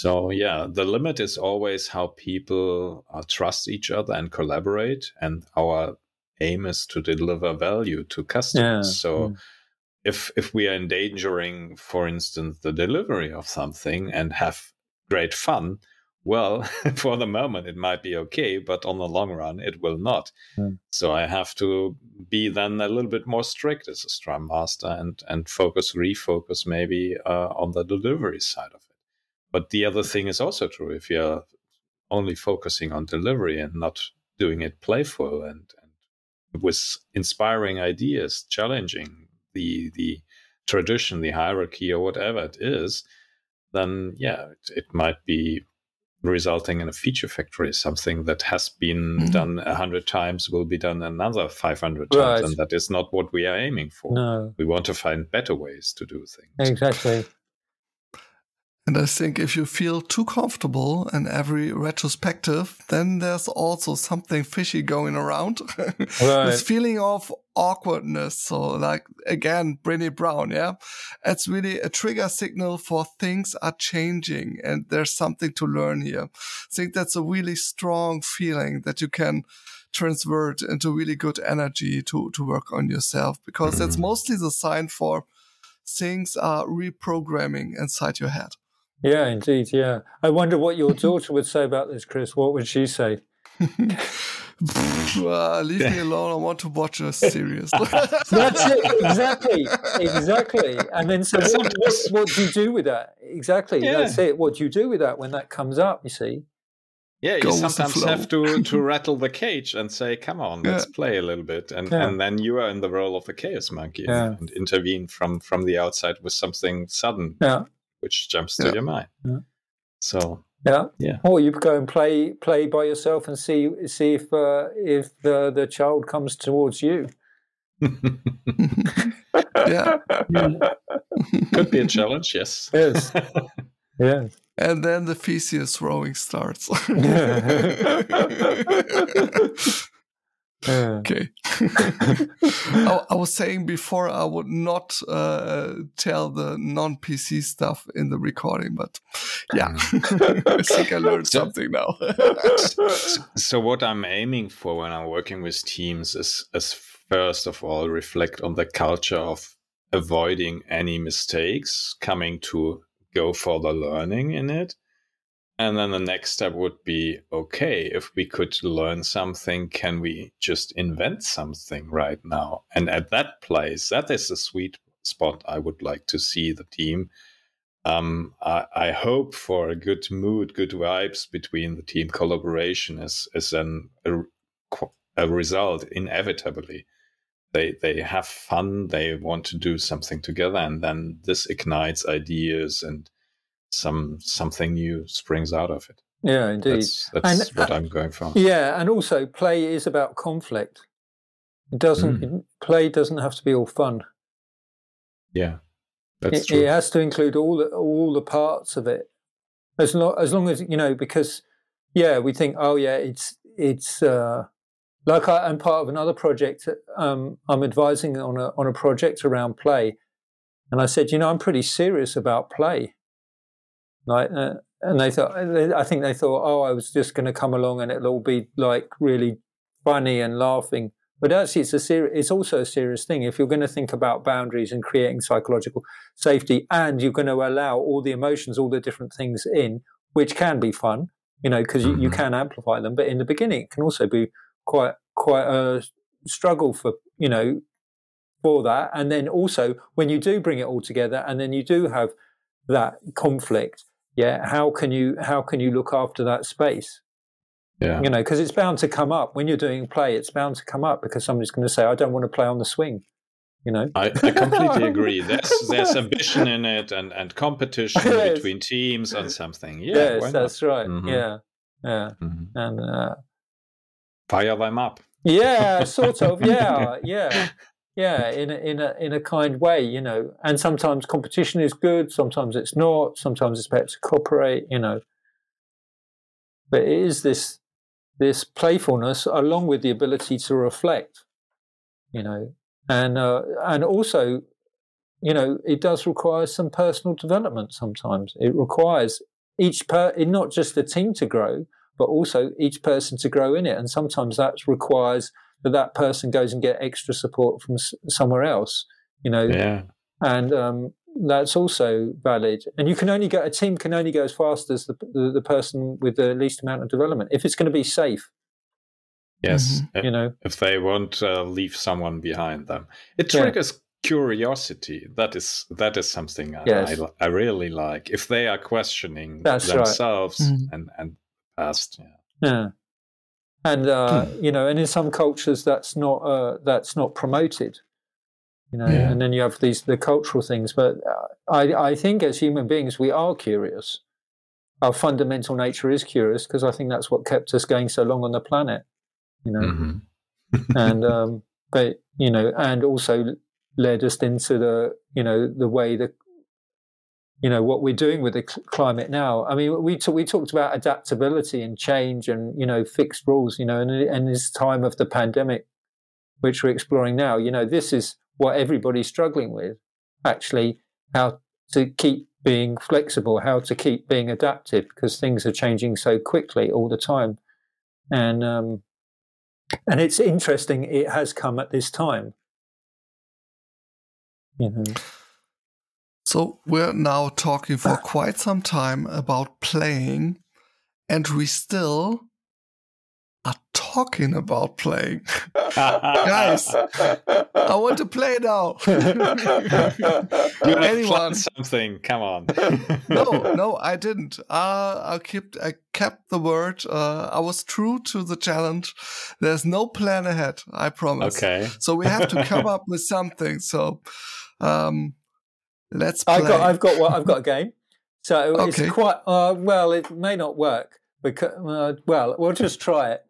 So, yeah, the limit is always how people uh, trust each other and collaborate. And our aim is to deliver value to customers. Yeah. So, mm. if, if we are endangering, for instance, the delivery of something and have great fun, well, for the moment it might be okay, but on the long run it will not. Mm. So I have to be then a little bit more strict as a Scrum Master and and focus, refocus maybe uh, on the delivery side of it. But the other thing is also true. If you're only focusing on delivery and not doing it playful and, and with inspiring ideas, challenging the the tradition, the hierarchy, or whatever it is, then yeah, it, it might be resulting in a feature factory. Something that has been mm-hmm. done a hundred times will be done another five hundred times, right. and that is not what we are aiming for. No. We want to find better ways to do things. Exactly. And I think if you feel too comfortable in every retrospective, then there's also something fishy going around. Right. this feeling of awkwardness. So, like again, Brené Brown, yeah, it's really a trigger signal for things are changing and there's something to learn here. I think that's a really strong feeling that you can transvert into really good energy to, to work on yourself because mm-hmm. that's mostly the sign for things are reprogramming inside your head. Yeah, indeed. Yeah. I wonder what your daughter would say about this, Chris. What would she say? uh, leave me alone. I want to watch a series. That's it. Exactly. Exactly. And then, so what, what, what, do you do with that? Exactly. Yeah. That's it. What do you do with that when that comes up, you see? Yeah, you sometimes have to, to rattle the cage and say, come on, let's yeah. play a little bit. And, yeah. and then you are in the role of the chaos monkey and, and intervene from, from the outside with something sudden. Yeah which jumps to your mind. So yeah, yeah. Or you go and play play by yourself and see see if uh, if the the child comes towards you. yeah. Could be a challenge, yes. Yes. yes. And then the Theseus rowing starts. Okay. I, I, was saying before I would not uh, tell the non PC stuff in the recording, but yeah, I think I learned so, something now. so, so, what I'm aiming for when I'm working with teams is, is first of all reflect on the culture of avoiding any mistakes, coming to go for the learning in it. And then the next step would be okay, if we could learn something, can we just invent something right now? And at that place, that is a sweet spot I would like to see the team. Um, I, I, hope for a good mood, good vibes between the team collaboration is, as an, a, a result, inevitably. They, they have fun, they want to do something together, and then this ignites ideas and some something new springs out of it. Yeah, indeed. That's, that's and, what I'm going for. Yeah, and also play is about conflict. It doesn't mm. play doesn't have to be all fun. Yeah, that's it, true. It has to include all the, all the parts of it. As long as long as you know, because yeah, we think, oh yeah, it's it's uh, like I, am part of another project. Um, I'm advising on a on a project around play, and I said, you know, I'm pretty serious about play. Like, uh, and they thought, I think they thought, oh, I was just going to come along and it'll all be like really funny and laughing. But actually, it's a ser- It's also a serious thing. If you're going to think about boundaries and creating psychological safety, and you're going to allow all the emotions, all the different things in, which can be fun, you know, because you, you mm-hmm. can amplify them. But in the beginning, it can also be quite quite a struggle for you know for that. And then also when you do bring it all together, and then you do have that conflict, yeah how can you how can you look after that space? Yeah. You know because it's bound to come up. When you're doing play it's bound to come up because somebody's going to say i don't want to play on the swing you know? I, I completely agree. There's there's ambition in it and and competition yes. between teams and something. Yeah yes that's right. Mm-hmm. yeah yeah. Mm-hmm. and uh, fire them up. Yeah sort of. Yeah yeah yeah in a, in a in a kind way you know. And sometimes competition is good sometimes it's not sometimes it's better to cooperate you know. But it is this this playfulness along with the ability to reflect you know. And uh, and also you know it does require some personal development sometimes. It requires each per not just the team to grow but also each person to grow in it. And sometimes that requires that that person goes and get extra support from s- somewhere else, you know. Yeah. And um, that's also valid. And you can only go, a team can only go as fast as the, the, the person with the least amount of development if it's going to be safe. Yes. Mm-hmm. You know, if they won't uh, leave someone behind them, it triggers yeah. curiosity. That is that is something I, yes. I, I, really like. If they are questioning That's themselves right. mm-hmm. and and past, yeah. Yeah and uh, hmm. you know, and in some cultures that's not uh, that's not promoted. You know, yeah. and then you have these the cultural things. But uh, I I think as human beings we are curious. Our fundamental nature is curious because I think that's what kept us going so long on the planet. You know, mm-hmm. and um, but you know, and also led us into the you know the way that you know what we're doing with the climate now. I mean, we t- we talked about adaptability and change and you know fixed rules. You know, and, and this time of the pandemic, which we're exploring now, you know, this is what everybody's struggling with. Actually, how to keep being flexible, how to keep being adaptive, because things are changing so quickly all the time, and um, and it's interesting. It has come at this time. You know. So we're now talking for quite some time about playing, and we still are talking about playing. Guys, I want to play now. you Anyone? something? Come on. no, no, I didn't. Uh, I kept, I kept the word. Uh, I was true to the challenge. There's no plan ahead. I promise. Okay. So we have to come up with something. So, um, Let's play. I've got, I've got, well, I've got a game. So okay. it's quite uh, well. It may not work because uh, well, we'll just try it.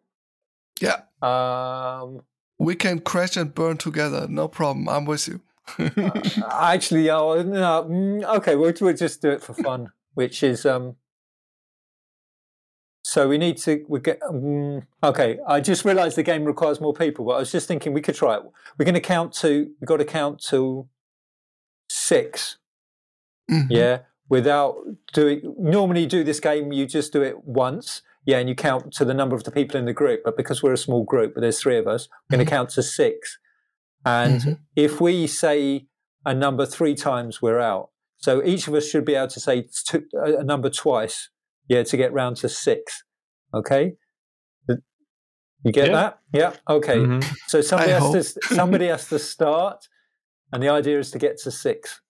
Yeah. Um, we can crash and burn together. No problem. I'm with you. uh, actually, oh, no, mm, okay, we'll, we'll just do it for fun. Which is um. So we need to we get um, okay. I just realised the game requires more people, but I was just thinking we could try it. We're going to count to. We've got to count to 6 mm-hmm. Yeah. Without doing, normally you do this game, you just do it once. Yeah. And you count to the number of the people in the group. But because we're a small group, but there's three of us, we're mm-hmm. going to count to six. And mm-hmm. if we say a number three times, we're out. So each of us should be able to say two, a number twice, yeah, to get round to six. Okay. You get Yeah. that? Yeah. Okay. Mhm. So somebody I has hope. to somebody has to start, and the idea is to get to six.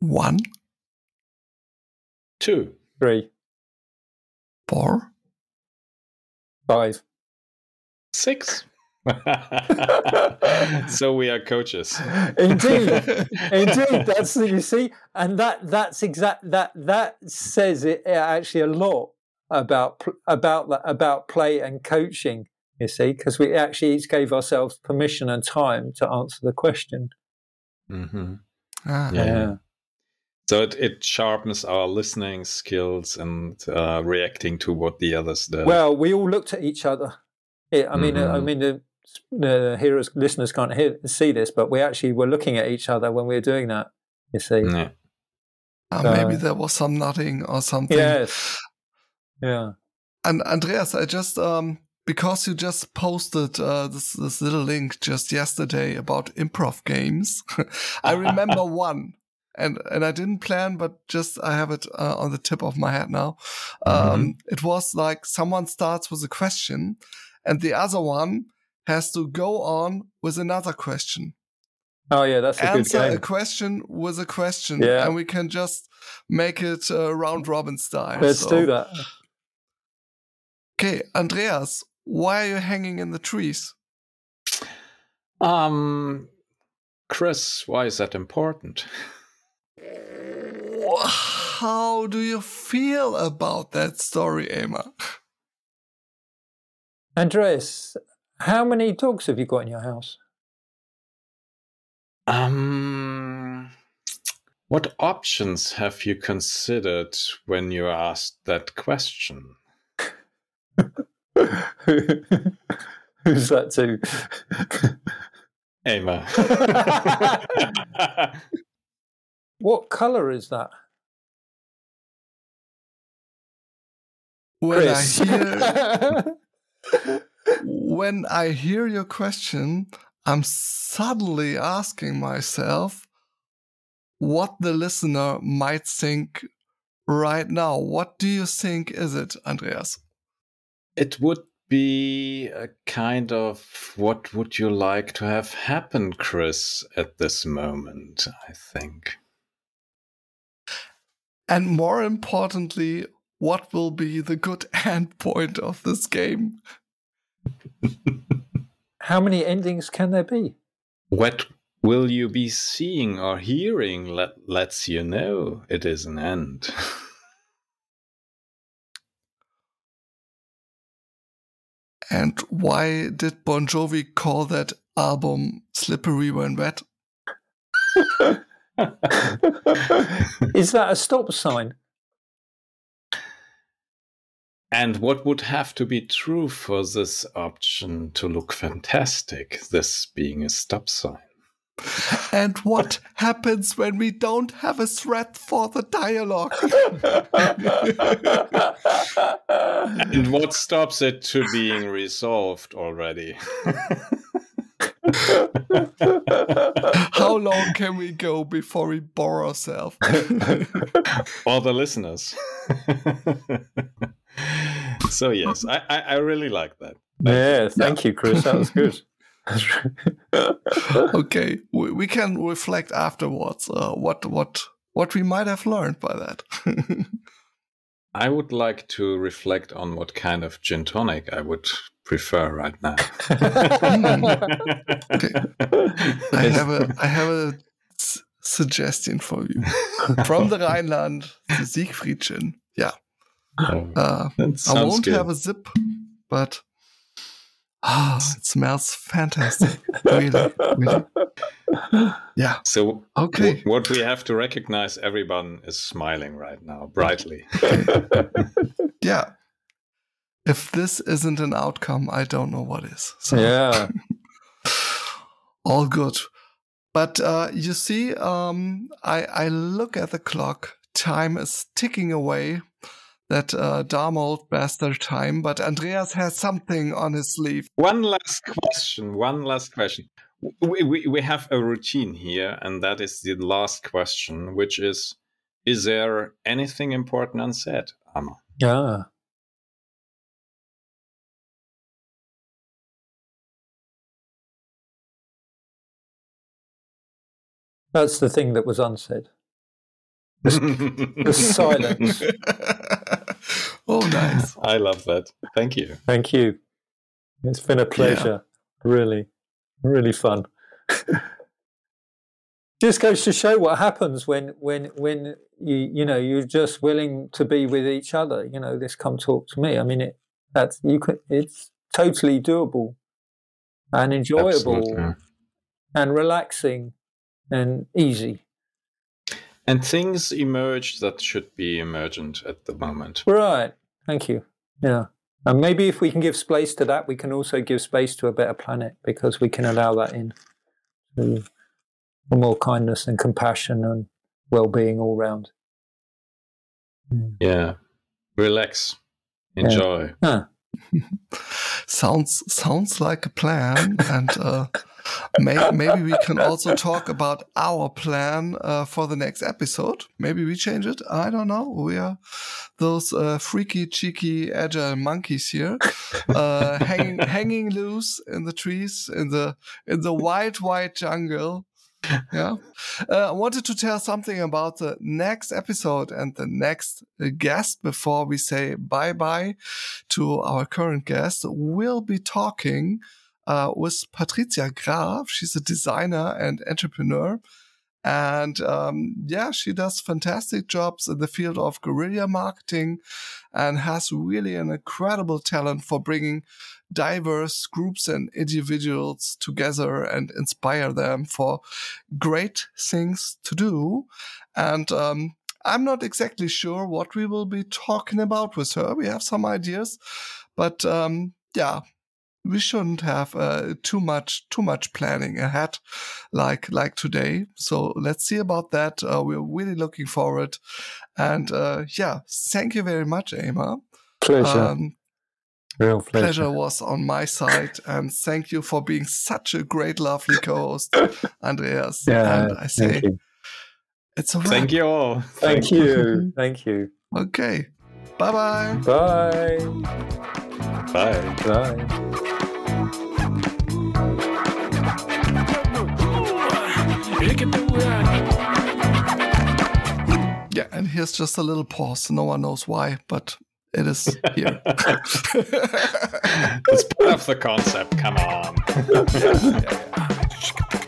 One, Two. Three, four, five. Six. so we are coaches. Indeed, indeed. That's you see, and that that's exact that that says it uh, actually a lot about about that- about play and coaching. You see, because we actually each gave ourselves permission and time to answer the question. hmm Ah, Yeah. So it, it sharpens our listening skills and uh, reacting to what the others do. Well, we all looked at each other. It, I mean, uh, I Mhm. mean, the, the hearers, listeners can't hear, see this, but we actually were looking at each other when we were doing that. You see, yeah. Ah, maybe Uh, there was some nodding or something. yes, yeah. And Andreas, I just um because you just posted uh, this this little link just yesterday about improv games, I remember one, and and I didn't plan, but just I have it uh, on the tip of my head now. Um, It was like someone starts with a question, and the other one has to go on with another question. Oh, yeah, that's a good Answer a question with a question, Yeah. and we can just make it uh, round robin style. Let's So- do that. Okay, Andreas, why are you hanging in the trees? Um, Chris, why is that important? How do you feel about that story, Emma? Andreas, how many dogs have you got in your house? Um, what options have you considered when you asked that question? Who's that to? Emma. what colour is that? When Chris. I hear when I hear your question, I'm suddenly asking myself what the listener might think right now. What do you think is it, Andreas? It would be a kind of what would you like to have happen, Chris, at this moment, I think. And more importantly, what will be the good end point of this game? How many endings can there be? What will you be seeing or hearing let, lets you know it is an end. And why did Bon Jovi call that album Slippery When Wet? is that a stop sign? and what would have to be true for this option to look fantastic, this being a stop sign? And what happens when we don't have a thread for the dialogue? And what stops it to being resolved already? How long can we go before we bore ourselves? All the listeners. so yes, I, I, I really like that. yeah, thank you, Chris. That was good. okay, we, we can reflect afterwards uh, what what what we might have learned by that. I would like to reflect on what kind of gin tonic I would prefer right now. okay, I have a I have a s- suggestion for you from the Rhineland, the Siegfriedchen. Yeah, Oh, uh, I won't good. have a zip, but ah, it smells fantastic. Really, really. Yeah. So Okay. wh- what we have to recognize, everyone is smiling right now, brightly. Yeah. If this isn't an outcome, I don't know what is. So yeah. all good. But uh, you see, um, I, I look at the clock. Time is ticking away. That uh, damn old bastard time. But Andreas has something on his sleeve. One last question. One last question. we, we, we have a routine here, and that is the last question, which is Is there anything important unsaid, Amma? Yeah. That's the thing that was unsaid. The, the silence. oh, nice. I love that. Thank you. Thank you. It's been a pleasure. Yeah. Really, really fun. just goes to show what happens when when when you you know you're just willing to be with each other. You know, this come talk to me. I mean, it that's you could it's totally doable and enjoyable Absolutely. and relaxing and easy. And things emerge that should be emergent at the moment. Right. Thank you. Yeah. And maybe if we can give space to that, we can also give space to a better planet because we can allow that in to more kindness and compassion and well-being all round. Hmm. Yeah. Relax. Enjoy. Yeah. sounds sounds like a plan and uh, may, maybe we can also talk about our plan uh, for the next episode. Maybe we change it. I don't know. We are those uh, freaky cheeky agile monkeys here uh, hanging hanging loose in the trees in the in the white white jungle yeah. Uh, I wanted to tell something about the next episode and the next guest before we say bye bye to our current guest. We'll be talking uh, with Patricia Graf. She's a designer and entrepreneur. And um, yeah, she does fantastic jobs in the field of guerrilla marketing and has really an incredible talent for bringing diverse groups and individuals together and inspire them for great things to do. And um, I'm not exactly sure what we will be talking about with her. We have some ideas, but um, yeah, we shouldn't have uh, too much too much planning ahead like like today. So let's see about that. Uh, we're really looking forward. And uh, yeah thank you very much Emma. Pleasure. Um, Real pleasure. pleasure was on my side, and thank you for being such a great, lovely co-host, Andreas. Yeah, and I say it's a wrap. Thank you all. Thank, thank you. Thank you. Okay. Bye-bye. Bye. Bye. Bye. Yeah, and here's just a little pause. No one knows why, but it is here. it's part of the concept. Come on. yeah, yeah, yeah.